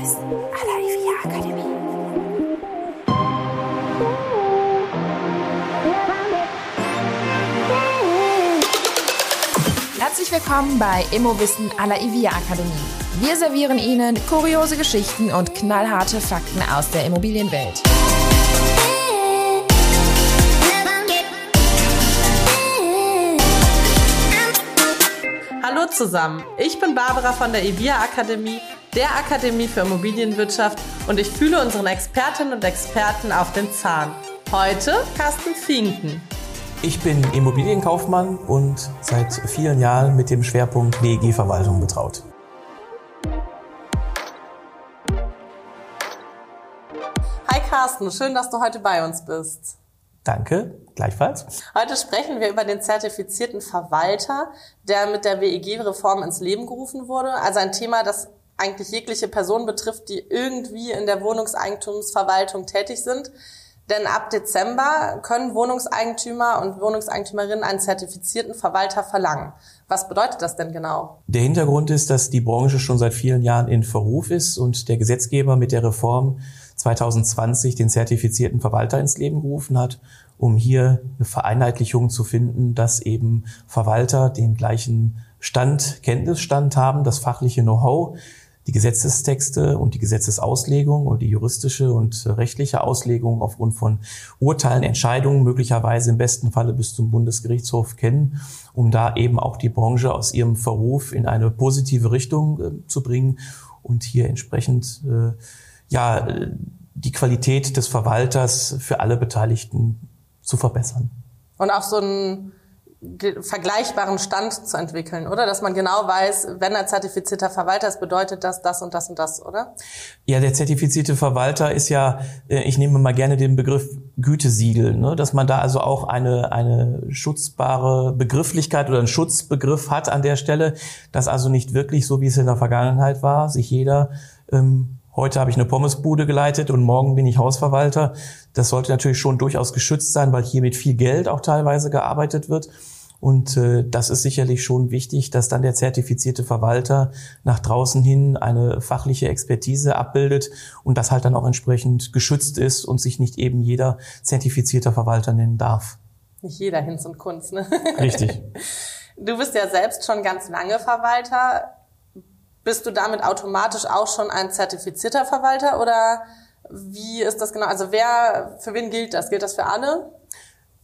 Immowissen à la IVIA Akademie. Herzlich willkommen bei Immowissen à la IVIA Akademie. Wir servieren Ihnen kuriose Geschichten und knallharte Fakten aus der Immobilienwelt. Hallo zusammen, ich bin Barbara von der IVIA Akademie, der Akademie für Immobilienwirtschaft und ich fühle unseren Expertinnen und Experten auf den Zahn. Heute Carsten Finken. Ich bin Immobilienkaufmann und seit vielen Jahren mit dem Schwerpunkt WEG-Verwaltung betraut. Hi Carsten, schön, dass du heute bei uns bist. Danke, gleichfalls. Heute sprechen wir über den zertifizierten Verwalter, der mit der WEG-Reform ins Leben gerufen wurde. Also ein Thema, das eigentlich jegliche Person betrifft, die irgendwie in der Wohnungseigentumsverwaltung tätig sind. Denn ab Dezember können Wohnungseigentümer und Wohnungseigentümerinnen einen zertifizierten Verwalter verlangen. Was bedeutet das denn genau? Der Hintergrund ist, dass die Branche schon seit vielen Jahren in Verruf ist und der Gesetzgeber mit der Reform 2020 den zertifizierten Verwalter ins Leben gerufen hat, um hier eine Vereinheitlichung zu finden, dass eben Verwalter den gleichen Stand, Kenntnisstand haben, das fachliche Know-how, die Gesetzestexte und die Gesetzesauslegung und die juristische und rechtliche Auslegung aufgrund von Urteilen, Entscheidungen möglicherweise im besten Falle bis zum Bundesgerichtshof kennen, um da eben auch die Branche aus ihrem Verruf in eine positive Richtung äh, zu bringen und hier entsprechend äh, ja, die Qualität des Verwalters für alle Beteiligten zu verbessern. Und auch so einen vergleichbaren Stand zu entwickeln, oder? Dass man genau weiß, wenn er zertifizierter Verwalter ist, bedeutet das das und das und das, oder? Ja, der zertifizierte Verwalter ist ja, äh, ich nehme mal gerne den Begriff Gütesiegel, ne? dass man da also auch eine, eine schutzbare Begrifflichkeit oder einen Schutzbegriff hat an der Stelle, dass also nicht wirklich so, wie es in der Vergangenheit war, sich jeder ähm, Heute habe ich eine Pommesbude geleitet und morgen bin ich Hausverwalter. Das sollte natürlich schon durchaus geschützt sein, weil hier mit viel Geld auch teilweise gearbeitet wird. Und äh, das ist sicherlich schon wichtig, dass dann der zertifizierte Verwalter nach draußen hin eine fachliche Expertise abbildet und das halt dann auch entsprechend geschützt ist und sich nicht eben jeder zertifizierter Verwalter nennen darf. Nicht jeder Hinz und Kunst, ne? Richtig. Du bist ja selbst schon ganz lange Verwalter bist du damit automatisch auch schon ein zertifizierter Verwalter oder wie ist das genau? Also wer, für wen gilt das? Gilt das für alle?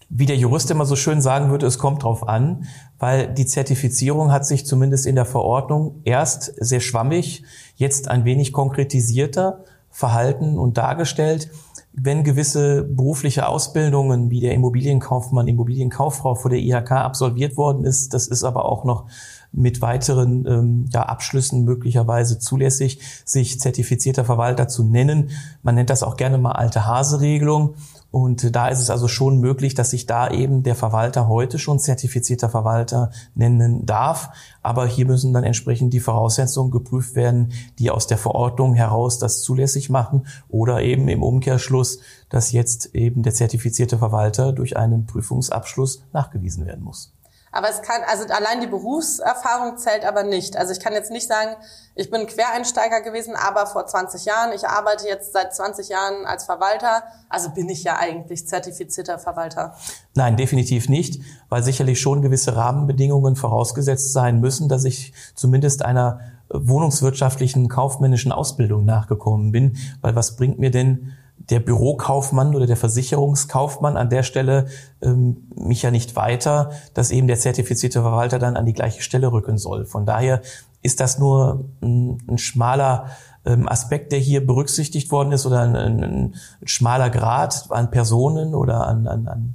Wie der Jurist immer so schön sagen würde, es kommt drauf an, weil die Zertifizierung hat sich zumindest in der Verordnung erst sehr schwammig, jetzt ein wenig konkretisierter verhalten und dargestellt. Wenn gewisse berufliche Ausbildungen wie der Immobilienkaufmann, Immobilienkauffrau vor der IHK absolviert worden ist, das ist aber auch noch mit weiteren ähm, ja, Abschlüssen möglicherweise zulässig, sich zertifizierter Verwalter zu nennen. Man nennt das auch gerne mal alte Hase-Regelung. Und da ist es also schon möglich, dass sich da eben der Verwalter heute schon zertifizierter Verwalter nennen darf. Aber hier müssen dann entsprechend die Voraussetzungen geprüft werden, die aus der Verordnung heraus das zulässig machen oder eben im Umkehrschluss, dass jetzt eben der zertifizierte Verwalter durch einen Prüfungsabschluss nachgewiesen werden muss. Aber es kann, also allein die Berufserfahrung zählt aber nicht. Also ich kann jetzt nicht sagen, ich bin Quereinsteiger gewesen, aber vor 20 Jahren, ich arbeite jetzt seit 20 Jahren als Verwalter, also bin ich ja eigentlich zertifizierter Verwalter. Nein, definitiv nicht, weil sicherlich schon gewisse Rahmenbedingungen vorausgesetzt sein müssen, dass ich zumindest einer wohnungswirtschaftlichen, kaufmännischen Ausbildung nachgekommen bin. Weil was bringt mir denn der Bürokaufmann oder der Versicherungskaufmann an der Stelle ähm, mich ja nicht weiter, dass eben der zertifizierte Verwalter dann an die gleiche Stelle rücken soll. Von daher ist das nur ein, ein schmaler ähm, Aspekt, der hier berücksichtigt worden ist oder ein, ein, ein schmaler Grad an Personen oder an, an, an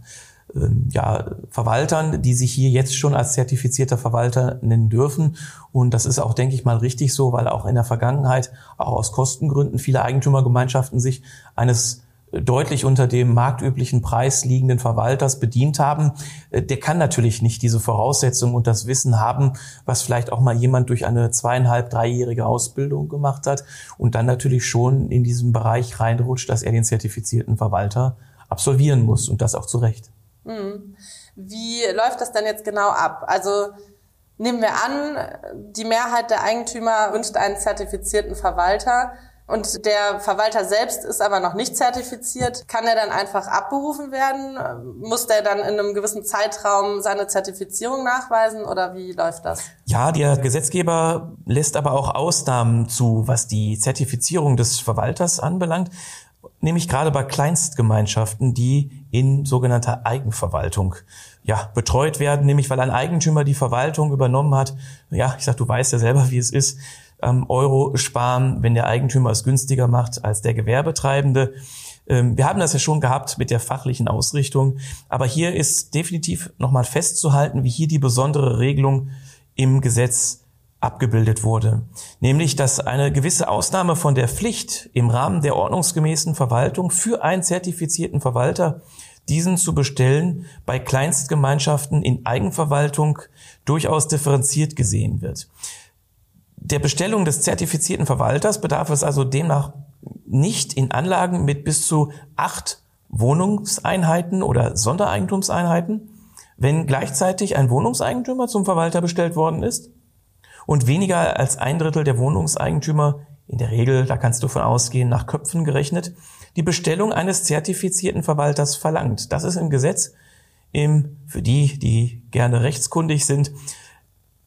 ja, Verwaltern, die sich hier jetzt schon als zertifizierter Verwalter nennen dürfen. Und das ist auch, denke ich mal, richtig so, weil auch in der Vergangenheit, auch aus Kostengründen, viele Eigentümergemeinschaften sich eines deutlich unter dem marktüblichen Preis liegenden Verwalters bedient haben, äh, der kann natürlich nicht diese Voraussetzungen und das Wissen haben, was vielleicht auch mal jemand durch eine zweieinhalb, dreijährige Ausbildung gemacht hat und dann natürlich schon in diesem Bereich reinrutscht, dass er den zertifizierten Verwalter absolvieren muss und das auch zu Recht. Hm. Wie läuft das denn jetzt genau ab? Also nehmen wir an, die Mehrheit der Eigentümer wünscht einen zertifizierten Verwalter und der Verwalter selbst ist aber noch nicht zertifiziert, kann er dann einfach abberufen werden? Muss der dann in einem gewissen Zeitraum seine Zertifizierung nachweisen oder wie läuft das? Ja, der Gesetzgeber lässt aber auch Ausnahmen zu, was die Zertifizierung des Verwalters anbelangt nämlich gerade bei Kleinstgemeinschaften, die in sogenannter Eigenverwaltung ja, betreut werden, nämlich weil ein Eigentümer die Verwaltung übernommen hat. Ja, ich sag, du weißt ja selber, wie es ist. Ähm, Euro sparen, wenn der Eigentümer es günstiger macht als der Gewerbetreibende. Ähm, wir haben das ja schon gehabt mit der fachlichen Ausrichtung, aber hier ist definitiv nochmal festzuhalten, wie hier die besondere Regelung im Gesetz abgebildet wurde, nämlich dass eine gewisse Ausnahme von der Pflicht im Rahmen der ordnungsgemäßen Verwaltung für einen zertifizierten Verwalter diesen zu bestellen bei Kleinstgemeinschaften in Eigenverwaltung durchaus differenziert gesehen wird. Der Bestellung des zertifizierten Verwalters bedarf es also demnach nicht in Anlagen mit bis zu acht Wohnungseinheiten oder Sondereigentumseinheiten, wenn gleichzeitig ein Wohnungseigentümer zum Verwalter bestellt worden ist und weniger als ein Drittel der Wohnungseigentümer, in der Regel, da kannst du von ausgehen, nach Köpfen gerechnet, die Bestellung eines zertifizierten Verwalters verlangt. Das ist im Gesetz, im, für die, die gerne rechtskundig sind,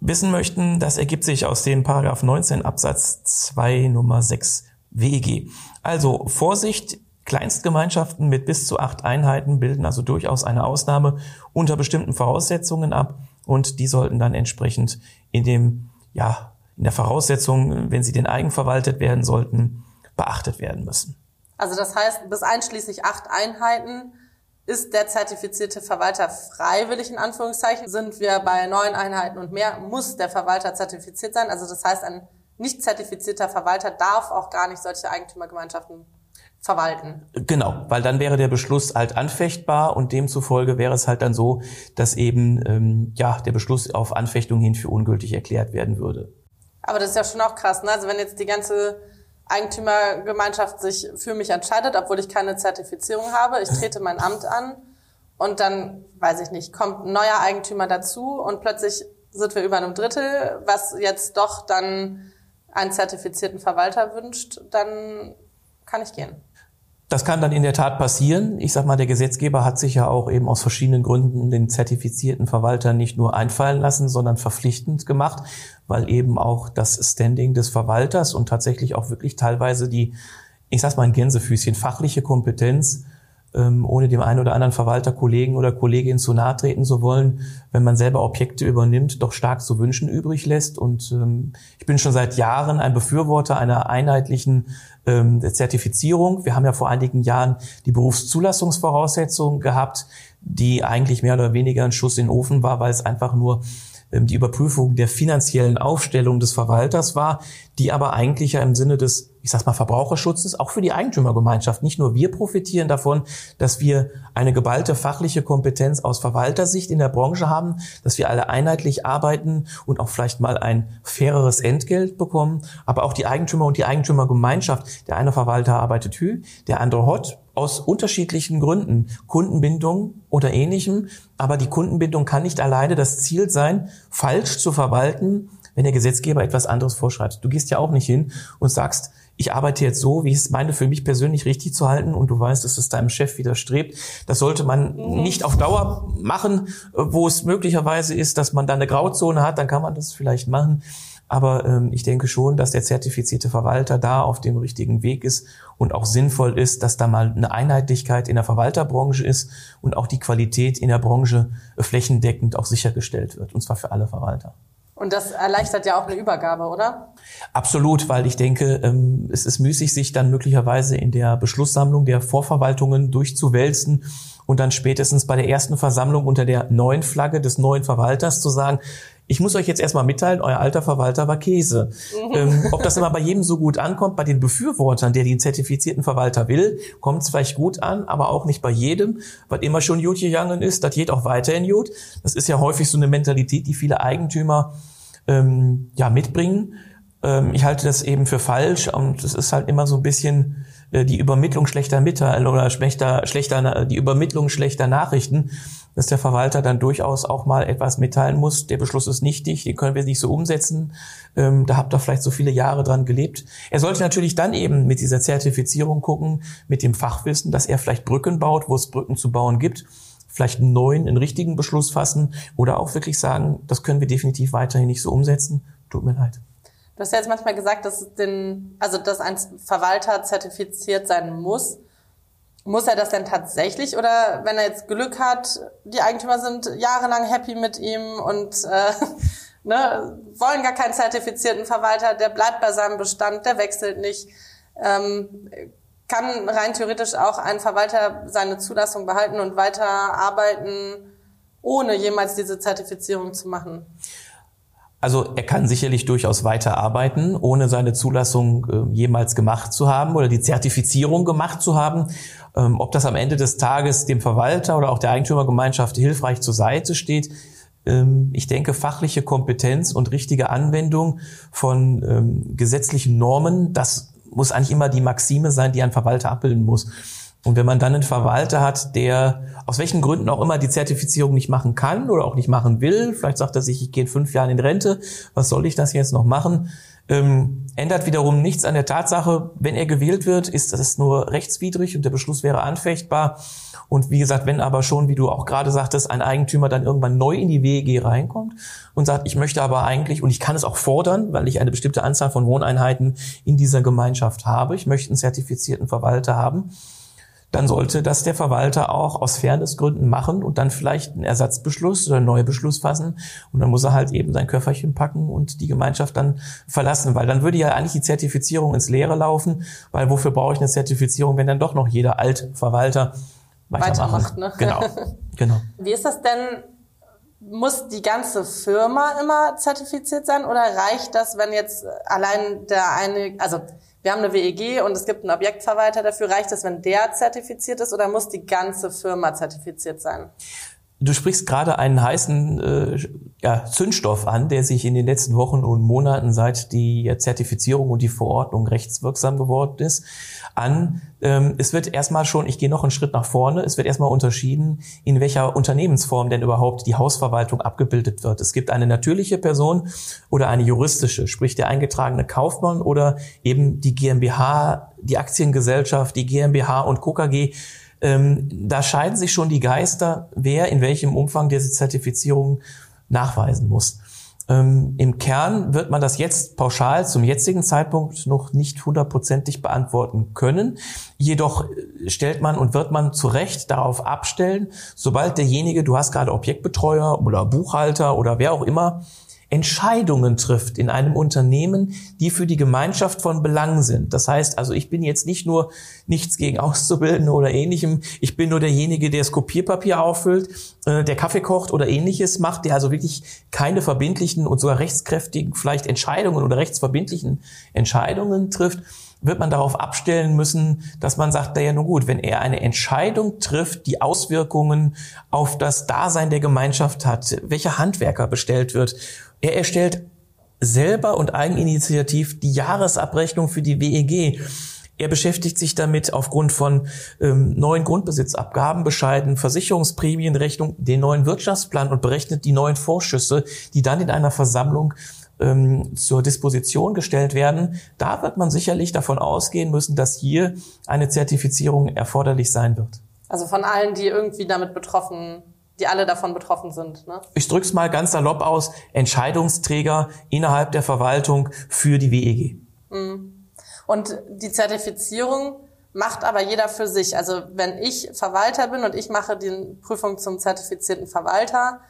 wissen möchten, das ergibt sich aus dem Paragraph 19 Absatz 2 Nummer 6 WEG. Also Vorsicht, Kleinstgemeinschaften mit bis zu acht Einheiten bilden also durchaus eine Ausnahme unter bestimmten Voraussetzungen ab und die sollten dann entsprechend in dem ja, in der Voraussetzung, wenn sie denn eigenverwaltet werden sollten, beachtet werden müssen. Also das heißt, bis einschließlich acht Einheiten ist der zertifizierte Verwalter freiwillig in Anführungszeichen. Sind wir bei neun Einheiten und mehr, muss der Verwalter zertifiziert sein. Also das heißt, ein nicht zertifizierter Verwalter darf auch gar nicht solche Eigentümergemeinschaften verwalten. Genau, weil dann wäre der Beschluss halt anfechtbar und demzufolge wäre es halt dann so, dass eben ähm, ja der Beschluss auf Anfechtung hin für ungültig erklärt werden würde. Aber das ist ja schon auch krass, ne? Also wenn jetzt die ganze Eigentümergemeinschaft sich für mich entscheidet, obwohl ich keine Zertifizierung habe, ich trete mein Amt an und dann, weiß ich nicht, kommt ein neuer Eigentümer dazu und plötzlich sind wir über einem Drittel, was jetzt doch dann einen zertifizierten Verwalter wünscht, dann kann ich gehen. Das kann dann in der Tat passieren. Ich sag mal, der Gesetzgeber hat sich ja auch eben aus verschiedenen Gründen den zertifizierten Verwalter nicht nur einfallen lassen, sondern verpflichtend gemacht, weil eben auch das Standing des Verwalters und tatsächlich auch wirklich teilweise die, ich sag mal ein Gänsefüßchen, fachliche Kompetenz ähm, ohne dem einen oder anderen Verwalter, Kollegen oder Kollegin zu nahe treten zu wollen, wenn man selber Objekte übernimmt, doch stark zu wünschen übrig lässt. Und ähm, ich bin schon seit Jahren ein Befürworter einer einheitlichen ähm, Zertifizierung. Wir haben ja vor einigen Jahren die Berufszulassungsvoraussetzungen gehabt, die eigentlich mehr oder weniger ein Schuss in den Ofen war, weil es einfach nur die Überprüfung der finanziellen Aufstellung des Verwalters war, die aber eigentlich ja im Sinne des, ich sag mal, Verbraucherschutzes auch für die Eigentümergemeinschaft. Nicht nur wir profitieren davon, dass wir eine geballte fachliche Kompetenz aus Verwaltersicht in der Branche haben, dass wir alle einheitlich arbeiten und auch vielleicht mal ein faireres Entgelt bekommen, aber auch die Eigentümer und die Eigentümergemeinschaft. Der eine Verwalter arbeitet Hü, der andere Hot aus unterschiedlichen Gründen, Kundenbindung oder ähnlichem. Aber die Kundenbindung kann nicht alleine das Ziel sein, falsch zu verwalten, wenn der Gesetzgeber etwas anderes vorschreibt. Du gehst ja auch nicht hin und sagst, ich arbeite jetzt so, wie ich es meine, für mich persönlich richtig zu halten und du weißt, dass es deinem Chef widerstrebt. Das sollte man mhm. nicht auf Dauer machen, wo es möglicherweise ist, dass man da eine Grauzone hat, dann kann man das vielleicht machen. Aber ähm, ich denke schon, dass der zertifizierte Verwalter da auf dem richtigen Weg ist und auch sinnvoll ist, dass da mal eine Einheitlichkeit in der Verwalterbranche ist und auch die Qualität in der Branche flächendeckend auch sichergestellt wird, und zwar für alle Verwalter. Und das erleichtert ja auch eine Übergabe, oder? Absolut, weil ich denke, ähm, es ist müßig, sich dann möglicherweise in der Beschlusssammlung der Vorverwaltungen durchzuwälzen und dann spätestens bei der ersten Versammlung unter der neuen Flagge des neuen Verwalters zu sagen, ich muss euch jetzt erstmal mitteilen, euer alter Verwalter war Käse. Mhm. Ähm, ob das immer bei jedem so gut ankommt, bei den Befürwortern, der den zertifizierten Verwalter will, kommt es vielleicht gut an, aber auch nicht bei jedem, weil immer schon gut gegangen ist, das geht auch weiterhin gut. Das ist ja häufig so eine Mentalität, die viele Eigentümer ähm, ja mitbringen. Ähm, ich halte das eben für falsch und es ist halt immer so ein bisschen die Übermittlung schlechter Mitteilungen oder schlechter, schlechter, die Übermittlung schlechter Nachrichten, dass der Verwalter dann durchaus auch mal etwas mitteilen muss. Der Beschluss ist nichtig, den können wir nicht so umsetzen. Ähm, da habt ihr vielleicht so viele Jahre dran gelebt. Er sollte natürlich dann eben mit dieser Zertifizierung gucken, mit dem Fachwissen, dass er vielleicht Brücken baut, wo es Brücken zu bauen gibt vielleicht einen neuen, einen richtigen Beschluss fassen oder auch wirklich sagen, das können wir definitiv weiterhin nicht so umsetzen. Tut mir leid. Du hast ja jetzt manchmal gesagt, dass den, also dass ein Verwalter zertifiziert sein muss. Muss er das denn tatsächlich oder wenn er jetzt Glück hat, die Eigentümer sind jahrelang happy mit ihm und äh, ne, wollen gar keinen zertifizierten Verwalter, der bleibt bei seinem Bestand, der wechselt nicht. Ähm, kann rein theoretisch auch ein Verwalter seine Zulassung behalten und weiter arbeiten, ohne jemals diese Zertifizierung zu machen? Also er kann sicherlich durchaus weiter arbeiten, ohne seine Zulassung äh, jemals gemacht zu haben oder die Zertifizierung gemacht zu haben. Ähm, ob das am Ende des Tages dem Verwalter oder auch der Eigentümergemeinschaft hilfreich zur Seite steht, ähm, ich denke, fachliche Kompetenz und richtige Anwendung von ähm, gesetzlichen Normen, das muss eigentlich immer die Maxime sein, die ein Verwalter abbilden muss. Und wenn man dann einen Verwalter hat, der aus welchen Gründen auch immer die Zertifizierung nicht machen kann oder auch nicht machen will, vielleicht sagt er sich, ich gehe in fünf Jahren in Rente, was soll ich das jetzt noch machen? Ähm, ändert wiederum nichts an der Tatsache, wenn er gewählt wird, ist das nur rechtswidrig und der Beschluss wäre anfechtbar. Und wie gesagt, wenn aber schon, wie du auch gerade sagtest, ein Eigentümer dann irgendwann neu in die WEG reinkommt und sagt, ich möchte aber eigentlich, und ich kann es auch fordern, weil ich eine bestimmte Anzahl von Wohneinheiten in dieser Gemeinschaft habe, ich möchte einen zertifizierten Verwalter haben, dann sollte das der Verwalter auch aus Fairnessgründen machen und dann vielleicht einen Ersatzbeschluss oder einen neuen Beschluss fassen. Und dann muss er halt eben sein Köfferchen packen und die Gemeinschaft dann verlassen, weil dann würde ja eigentlich die Zertifizierung ins Leere laufen, weil wofür brauche ich eine Zertifizierung, wenn dann doch noch jeder Altverwalter weitermacht. Ne? Genau, genau. Wie ist das denn? Muss die ganze Firma immer zertifiziert sein oder reicht das, wenn jetzt allein der eine, also wir haben eine WEG und es gibt einen Objektverwalter dafür. Reicht es, wenn der zertifiziert ist oder muss die ganze Firma zertifiziert sein? Du sprichst gerade einen heißen äh, ja, Zündstoff an, der sich in den letzten Wochen und Monaten seit die Zertifizierung und die Verordnung rechtswirksam geworden ist, an. Ähm, es wird erstmal schon, ich gehe noch einen Schritt nach vorne, es wird erstmal unterschieden, in welcher Unternehmensform denn überhaupt die Hausverwaltung abgebildet wird. Es gibt eine natürliche Person oder eine juristische, sprich der eingetragene Kaufmann oder eben die GmbH, die Aktiengesellschaft, die GmbH und KKG ähm, da scheiden sich schon die Geister, wer in welchem Umfang diese Zertifizierung nachweisen muss. Ähm, Im Kern wird man das jetzt pauschal zum jetzigen Zeitpunkt noch nicht hundertprozentig beantworten können. Jedoch äh, stellt man und wird man zu Recht darauf abstellen, sobald derjenige, du hast gerade Objektbetreuer oder Buchhalter oder wer auch immer, Entscheidungen trifft in einem Unternehmen, die für die Gemeinschaft von Belang sind. Das heißt also, ich bin jetzt nicht nur nichts gegen Auszubildende oder ähnlichem, ich bin nur derjenige, der das Kopierpapier auffüllt, äh, der Kaffee kocht oder ähnliches macht, der also wirklich keine verbindlichen und sogar rechtskräftigen vielleicht Entscheidungen oder rechtsverbindlichen Entscheidungen trifft, wird man darauf abstellen müssen, dass man sagt, naja, nun gut, wenn er eine Entscheidung trifft, die Auswirkungen auf das Dasein der Gemeinschaft hat, welcher Handwerker bestellt wird er erstellt selber und eigeninitiativ die Jahresabrechnung für die WEG. Er beschäftigt sich damit aufgrund von ähm, neuen Grundbesitzabgabenbescheiden, Versicherungsprämienrechnung, den neuen Wirtschaftsplan und berechnet die neuen Vorschüsse, die dann in einer Versammlung ähm, zur Disposition gestellt werden. Da wird man sicherlich davon ausgehen müssen, dass hier eine Zertifizierung erforderlich sein wird. Also von allen, die irgendwie damit betroffen die alle davon betroffen sind. Ne? Ich drück's mal ganz salopp aus, Entscheidungsträger innerhalb der Verwaltung für die WEG. Mhm. Und die Zertifizierung macht aber jeder für sich. Also wenn ich Verwalter bin und ich mache die Prüfung zum zertifizierten Verwalter,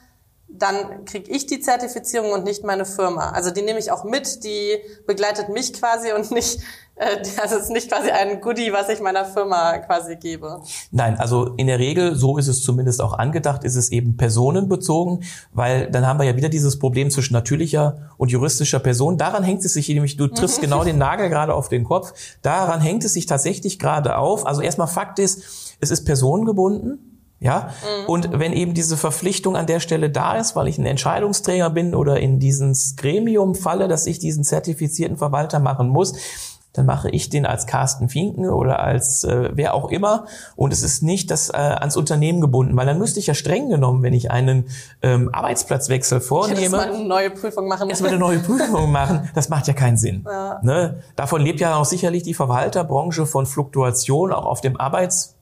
dann kriege ich die Zertifizierung und nicht meine Firma. Also die nehme ich auch mit, die begleitet mich quasi und nicht, äh, also es ist nicht quasi ein Goodie, was ich meiner Firma quasi gebe. Nein, also in der Regel, so ist es zumindest auch angedacht, ist es eben personenbezogen, weil dann haben wir ja wieder dieses Problem zwischen natürlicher und juristischer Person. Daran hängt es sich nämlich, du triffst genau den Nagel gerade auf den Kopf, daran hängt es sich tatsächlich gerade auf. Also erstmal Fakt ist, es ist personengebunden. Ja, mhm. und wenn eben diese Verpflichtung an der Stelle da ist, weil ich ein Entscheidungsträger bin oder in dieses Gremium falle, dass ich diesen zertifizierten Verwalter machen muss, dann mache ich den als Carsten Finken oder als äh, wer auch immer. Und es ist nicht das äh, ans Unternehmen gebunden, weil dann müsste ich ja streng genommen, wenn ich einen ähm, Arbeitsplatzwechsel vornehme, erstmal eine neue Prüfung machen. erstmal eine neue Prüfung machen. Das macht ja keinen Sinn. Ja. Ne? Davon lebt ja auch sicherlich die Verwalterbranche von Fluktuation auch auf dem Arbeitsmarkt.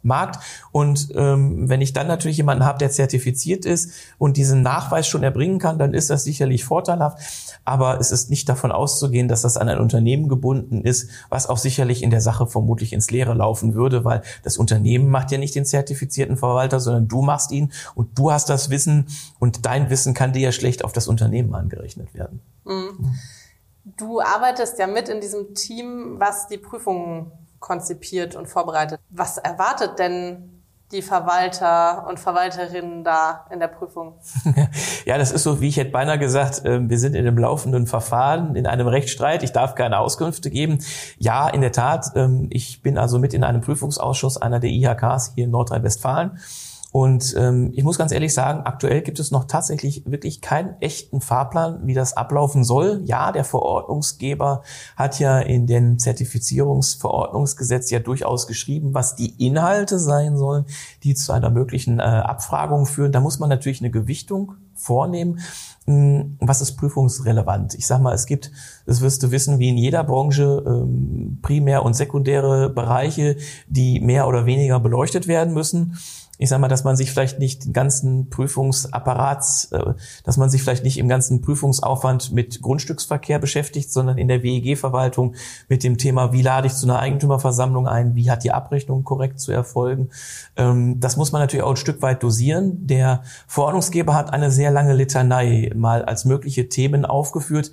Und ähm, wenn ich dann natürlich jemanden habe, der zertifiziert ist und diesen Nachweis schon erbringen kann, dann ist das sicherlich vorteilhaft. Aber es ist nicht davon auszugehen, dass das an ein Unternehmen gebunden ist, was auch sicherlich in der Sache vermutlich ins Leere laufen würde, weil das Unternehmen macht ja nicht den zertifizierten Verwalter, sondern du machst ihn und du hast das Wissen und dein Wissen kann dir ja schlecht auf das Unternehmen angerechnet werden. Du arbeitest ja mit in diesem Team, was die Prüfungen konzipiert und vorbereitet. Was erwartet denn die Verwalter und Verwalterinnen da in der Prüfung? Ja, das ist so, wie ich hätte beinahe gesagt, äh, wir sind in einem laufenden Verfahren, in einem Rechtsstreit. Ich darf keine Auskünfte geben. Ja, in der Tat. ähm, Ich bin also mit in einem Prüfungsausschuss einer der IHKs hier in Nordrhein-Westfalen. Und ähm, ich muss ganz ehrlich sagen, aktuell gibt es noch tatsächlich wirklich keinen echten Fahrplan, wie das ablaufen soll. Ja, der Verordnungsgeber hat ja in den Zertifizierungsverordnungsgesetz ja durchaus geschrieben, was die Inhalte sein sollen, die zu einer möglichen äh, Abfragung führen. Da muss man natürlich eine Gewichtung vornehmen. Hm, Was ist prüfungsrelevant? Ich sag mal, es gibt, das wirst du wissen, wie in jeder Branche ähm, primär und sekundäre Bereiche, die mehr oder weniger beleuchtet werden müssen ich sage mal, dass man sich vielleicht nicht den ganzen Prüfungsapparats, äh, dass man sich vielleicht nicht im ganzen Prüfungsaufwand mit Grundstücksverkehr beschäftigt, sondern in der WEG-Verwaltung mit dem Thema, wie lade ich zu einer Eigentümerversammlung ein, wie hat die Abrechnung korrekt zu erfolgen. Ähm, Das muss man natürlich auch ein Stück weit dosieren. Der Verordnungsgeber hat eine sehr lange Litanei mal als mögliche Themen aufgeführt.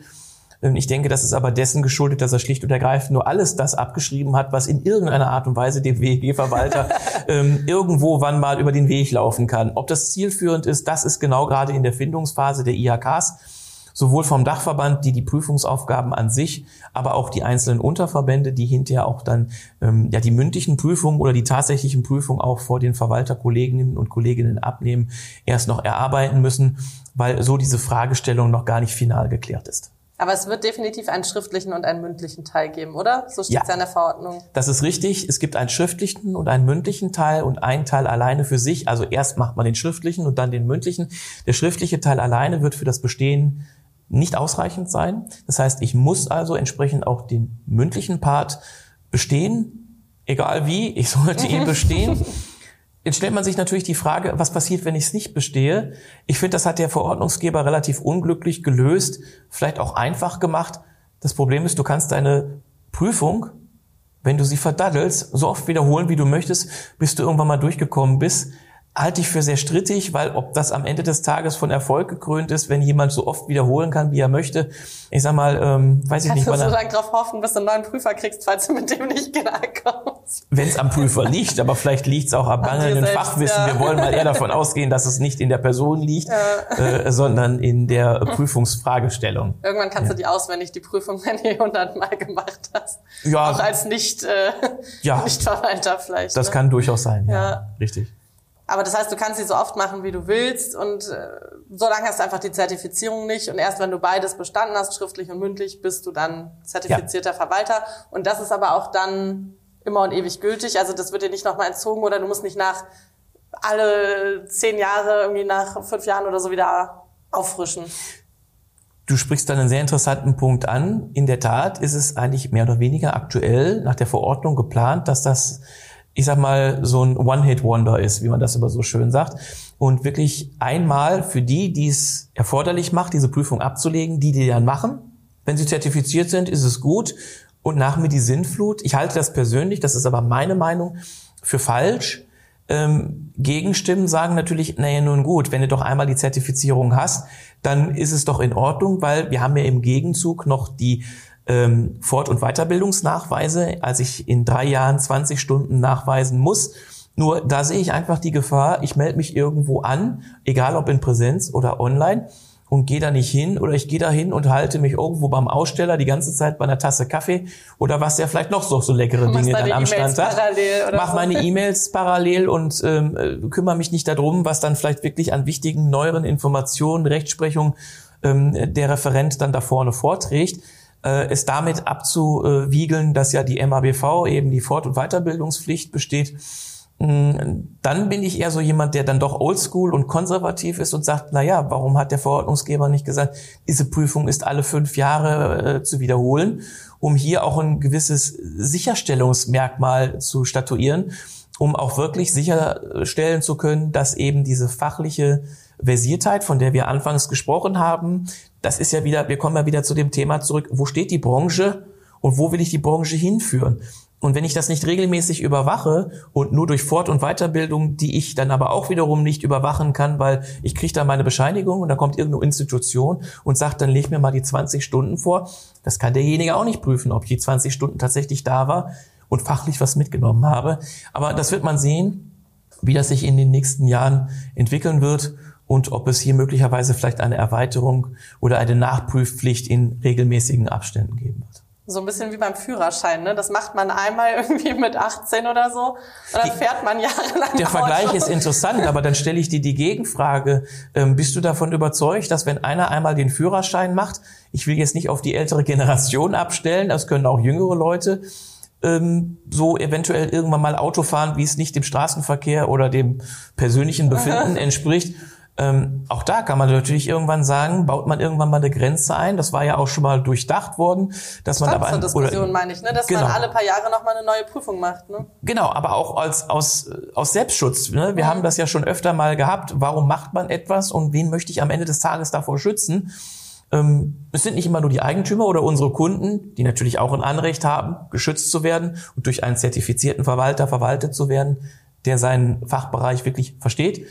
Ich denke, das ist aber dessen geschuldet, dass er schlicht und ergreifend nur alles das abgeschrieben hat, was in irgendeiner Art und Weise dem WEG-Verwalter ähm, irgendwo wann mal über den Weg laufen kann. Ob das zielführend ist, das ist genau gerade in der Findungsphase der IHKs, sowohl vom Dachverband, die die Prüfungsaufgaben an sich, aber auch die einzelnen Unterverbände, die hinterher auch dann ähm, ja die mündlichen Prüfungen oder die tatsächlichen Prüfungen auch vor den Verwalterkolleginnen und Kolleginnen abnehmen, erst noch erarbeiten müssen, weil so diese Fragestellung noch gar nicht final geklärt ist. Aber es wird definitiv einen schriftlichen und einen mündlichen Teil geben, oder? So steht es ja in der Verordnung. Das ist richtig. Es gibt einen schriftlichen und einen mündlichen Teil und einen Teil alleine für sich. Also erst macht man den schriftlichen und dann den mündlichen. Der schriftliche Teil alleine wird für das Bestehen nicht ausreichend sein. Das heißt, ich muss also entsprechend auch den mündlichen Part bestehen, egal wie, ich sollte ihn bestehen. Jetzt stellt man sich natürlich die Frage, was passiert, wenn ich es nicht bestehe? Ich finde, das hat der Verordnungsgeber relativ unglücklich gelöst, vielleicht auch einfach gemacht. Das Problem ist, du kannst deine Prüfung, wenn du sie verdaddelst, so oft wiederholen, wie du möchtest, bis du irgendwann mal durchgekommen bist. Halte ich für sehr strittig, weil ob das am Ende des Tages von Erfolg gekrönt ist, wenn jemand so oft wiederholen kann, wie er möchte, ich sag mal, ähm, weiß ich Kannst nicht, du wann so lange drauf hoffen, bis du einen neuen Prüfer kriegst, falls du mit dem nicht klarkommst? wenn es am Prüfer liegt, aber vielleicht liegt es auch am mangelnden Fachwissen. ja. Wir wollen mal eher davon ausgehen, dass es nicht in der Person liegt, äh, sondern in der Prüfungsfragestellung. Irgendwann kannst du die auswendig, die Prüfung, wenn du die hundertmal gemacht hast. Ja. Auch als nicht, äh, Ja. nicht Verwalter vielleicht. Das ne? kann durchaus sein, ja. Ja. Richtig. Aber das heißt, du kannst sie so oft machen, wie du willst und äh, so lange hast du einfach die Zertifizierung nicht und erst wenn du beides bestanden hast, schriftlich und mündlich, bist du dann zertifizierter Verwalter und das ist aber auch dann immer und ewig gültig, also das wird dir nicht nochmal entzogen oder du musst nicht nach alle zehn Jahre, irgendwie nach fünf Jahren oder so wieder auffrischen. Du sprichst dann einen sehr interessanten Punkt an. In der Tat ist es eigentlich mehr oder weniger aktuell nach der Verordnung geplant, dass das, ich sag mal, so ein One-Hit-Wonder ist, wie man das immer so schön sagt. Und wirklich einmal für die, die es erforderlich macht, diese Prüfung abzulegen, die die dann machen. Wenn sie zertifiziert sind, ist es gut. Und nach mir die Sinnflut. Ich halte das persönlich, das ist aber meine Meinung, für falsch. Ähm, Gegenstimmen sagen natürlich, naja, nun gut, wenn du doch einmal die Zertifizierung hast, dann ist es doch in Ordnung, weil wir haben ja im Gegenzug noch die ähm, Fort- und Weiterbildungsnachweise, als ich in drei Jahren 20 Stunden nachweisen muss. Nur da sehe ich einfach die Gefahr, ich melde mich irgendwo an, egal ob in Präsenz oder online, und gehe da nicht hin oder ich gehe da hin und halte mich irgendwo beim Aussteller die ganze Zeit bei einer Tasse Kaffee oder was der vielleicht noch so, so leckere Dinge dann am E-Mails Stand hat. Mach so. meine E-Mails parallel und ähm, äh, kümmere mich nicht darum, was dann vielleicht wirklich an wichtigen neueren Informationen, Rechtsprechung ähm, der Referent dann da vorne vorträgt. Äh, es damit abzuwiegeln, dass ja die MABV eben die Fort- und Weiterbildungspflicht besteht. Mm, dann bin ich eher so jemand, der dann doch oldschool und konservativ ist und sagt, na ja, warum hat der Verordnungsgeber nicht gesagt, diese Prüfung ist alle fünf Jahre äh, zu wiederholen, um hier auch ein gewisses Sicherstellungsmerkmal zu statuieren, um auch wirklich sicherstellen zu können, dass eben diese fachliche Versiertheit, von der wir anfangs gesprochen haben, das ist ja wieder, wir kommen ja wieder zu dem Thema zurück, wo steht die Branche und wo will ich die Branche hinführen? Und wenn ich das nicht regelmäßig überwache und nur durch Fort- und Weiterbildung, die ich dann aber auch wiederum nicht überwachen kann, weil ich kriege da meine Bescheinigung und dann kommt irgendeine Institution und sagt, dann leg mir mal die 20 Stunden vor. Das kann derjenige auch nicht prüfen, ob ich die 20 Stunden tatsächlich da war und fachlich was mitgenommen habe. Aber das wird man sehen, wie das sich in den nächsten Jahren entwickeln wird und ob es hier möglicherweise vielleicht eine Erweiterung oder eine Nachprüfpflicht in regelmäßigen Abständen geben wird. So ein bisschen wie beim Führerschein, ne? Das macht man einmal irgendwie mit 18 oder so und dann fährt man jahrelang. Der Vergleich ist interessant, aber dann stelle ich dir die Gegenfrage. Ähm, bist du davon überzeugt, dass wenn einer einmal den Führerschein macht, ich will jetzt nicht auf die ältere Generation abstellen, das können auch jüngere Leute, ähm, so eventuell irgendwann mal Auto fahren, wie es nicht dem Straßenverkehr oder dem persönlichen Befinden entspricht, ähm, auch da kann man natürlich irgendwann sagen, baut man irgendwann mal eine Grenze ein. Das war ja auch schon mal durchdacht worden, dass man aber Diskussion meine ich, ne? dass genau. man alle paar Jahre noch mal eine neue Prüfung macht. Ne? Genau, aber auch als aus aus Selbstschutz. Ne? Wir mhm. haben das ja schon öfter mal gehabt. Warum macht man etwas und wen möchte ich am Ende des Tages davor schützen? Ähm, es sind nicht immer nur die Eigentümer oder unsere Kunden, die natürlich auch ein Anrecht haben, geschützt zu werden und durch einen zertifizierten Verwalter verwaltet zu werden, der seinen Fachbereich wirklich versteht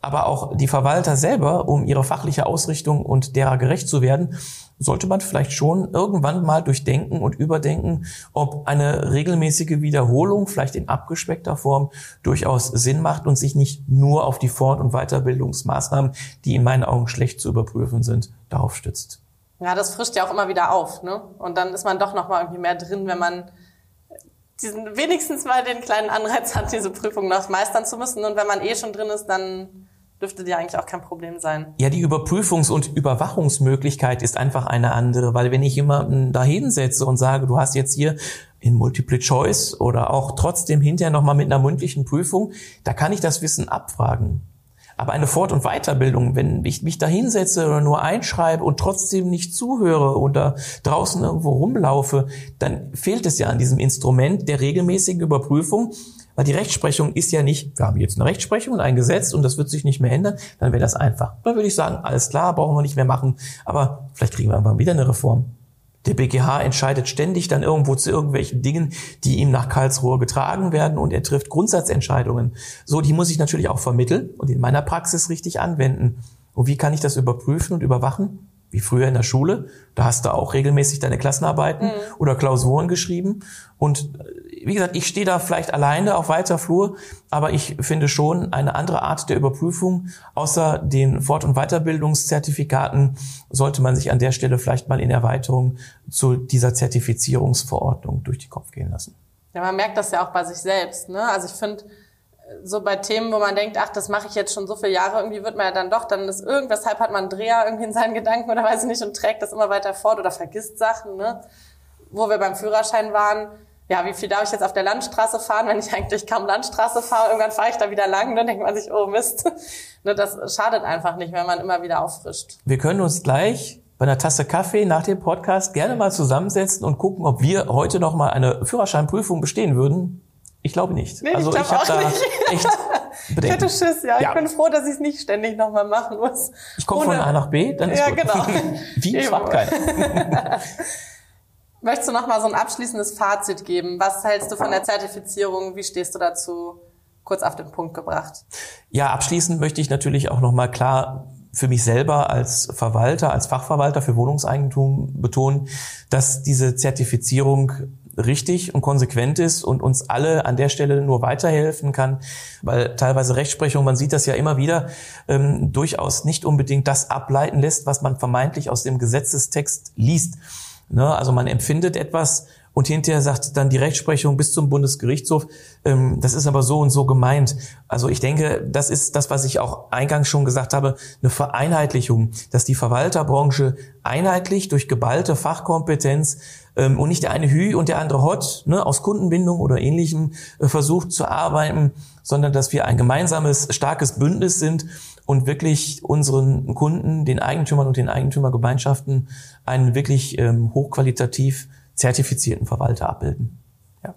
aber auch die Verwalter selber, um ihre fachliche Ausrichtung und derer gerecht zu werden, sollte man vielleicht schon irgendwann mal durchdenken und überdenken, ob eine regelmäßige Wiederholung, vielleicht in abgespeckter Form, durchaus Sinn macht und sich nicht nur auf die Fort- und Weiterbildungsmaßnahmen, die in meinen Augen schlecht zu überprüfen sind, darauf stützt. Ja, das frischt ja auch immer wieder auf, ne? Und dann ist man doch noch mal irgendwie mehr drin, wenn man diesen wenigstens mal den kleinen Anreiz hat, diese Prüfung noch meistern zu müssen. Und wenn man eh schon drin ist, dann dürfte dir eigentlich auch kein Problem sein. Ja, die Überprüfungs- und Überwachungsmöglichkeit ist einfach eine andere, weil wenn ich jemanden da hinsetze und sage, du hast jetzt hier in Multiple Choice oder auch trotzdem hinterher nochmal mit einer mündlichen Prüfung, da kann ich das Wissen abfragen. Aber eine Fort- und Weiterbildung, wenn ich mich da hinsetze oder nur einschreibe und trotzdem nicht zuhöre oder draußen irgendwo rumlaufe, dann fehlt es ja an diesem Instrument der regelmäßigen Überprüfung, weil die Rechtsprechung ist ja nicht, wir haben jetzt eine Rechtsprechung und ein Gesetz und das wird sich nicht mehr ändern, dann wäre das einfach. Dann würde ich sagen, alles klar, brauchen wir nicht mehr machen, aber vielleicht kriegen wir einfach wieder eine Reform. Der BGH entscheidet ständig dann irgendwo zu irgendwelchen Dingen, die ihm nach Karlsruhe getragen werden und er trifft Grundsatzentscheidungen. So, die muss ich natürlich auch vermitteln und in meiner Praxis richtig anwenden. Und wie kann ich das überprüfen und überwachen? Wie früher in der Schule. Da hast du auch regelmäßig deine Klassenarbeiten mhm. oder Klausuren geschrieben. Und wie gesagt, ich stehe da vielleicht alleine auf weiter Flur, aber ich finde schon eine andere Art der Überprüfung. Außer den Fort- und Weiterbildungszertifikaten sollte man sich an der Stelle vielleicht mal in Erweiterung zu dieser Zertifizierungsverordnung durch die Kopf gehen lassen. Ja, man merkt das ja auch bei sich selbst. Ne? Also ich finde, so bei Themen, wo man denkt, ach, das mache ich jetzt schon so viele Jahre, irgendwie wird man ja dann doch, dann ist irgendweshalb hat man einen Dreher irgendwie in seinen Gedanken oder weiß ich nicht und trägt das immer weiter fort oder vergisst Sachen. Ne? Wo wir beim Führerschein waren, ja, wie viel darf ich jetzt auf der Landstraße fahren, wenn ich eigentlich kaum Landstraße fahre? Irgendwann fahre ich da wieder lang, dann denkt man sich, oh Mist. Ne, das schadet einfach nicht, wenn man immer wieder auffrischt. Wir können uns gleich bei einer Tasse Kaffee nach dem Podcast gerne mal zusammensetzen und gucken, ob wir heute noch mal eine Führerscheinprüfung bestehen würden. Ich glaube nicht. Nee, also ich, ich habe da nicht. echt Bedenken. Ich hätte Schiss, ja. ja. Ich bin froh, dass ich es nicht ständig nochmal machen muss. Ich komme von A nach B, dann ist ja, gut. genau. Wie fragt keiner. Möchtest du noch mal so ein abschließendes Fazit geben? Was hältst du von der Zertifizierung? Wie stehst du dazu? Kurz auf den Punkt gebracht. Ja, abschließend möchte ich natürlich auch noch mal klar für mich selber als Verwalter, als Fachverwalter für Wohnungseigentum betonen, dass diese Zertifizierung richtig und konsequent ist und uns alle an der Stelle nur weiterhelfen kann, weil teilweise Rechtsprechung, man sieht das ja immer wieder, ähm, durchaus nicht unbedingt das ableiten lässt, was man vermeintlich aus dem Gesetzestext liest. Ne? Also man empfindet etwas und hinterher sagt dann die Rechtsprechung bis zum Bundesgerichtshof, ähm, das ist aber so und so gemeint. Also ich denke, das ist das, was ich auch eingangs schon gesagt habe, eine Vereinheitlichung, dass die Verwalterbranche einheitlich durch geballte Fachkompetenz ähm, und nicht der eine Hü und der andere Hot ne, aus Kundenbindung oder ähnlichem äh, versucht zu arbeiten, sondern dass wir ein gemeinsames, starkes Bündnis sind und wirklich unseren Kunden, den Eigentümern und den Eigentümergemeinschaften einen wirklich ähm, hochqualitativ zertifizierten Verwalter abbilden. Ja.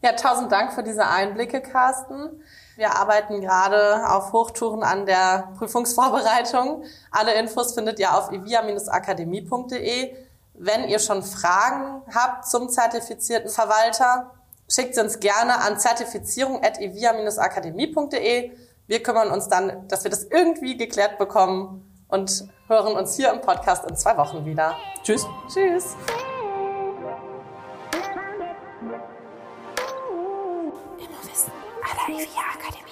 ja, tausend Dank für diese Einblicke, Carsten. Wir arbeiten gerade auf Hochtouren an der Prüfungsvorbereitung. Alle Infos findet ihr auf ivia-akademie.de. Wenn ihr schon Fragen habt zum zertifizierten Verwalter, schickt sie uns gerne an zertifizierung.ivia-akademie.de. Wir kümmern uns dann, dass wir das irgendwie geklärt bekommen und hören uns hier im Podcast in zwei Wochen wieder. Tschüss. Tschüss. Immer Wissen, Akademie.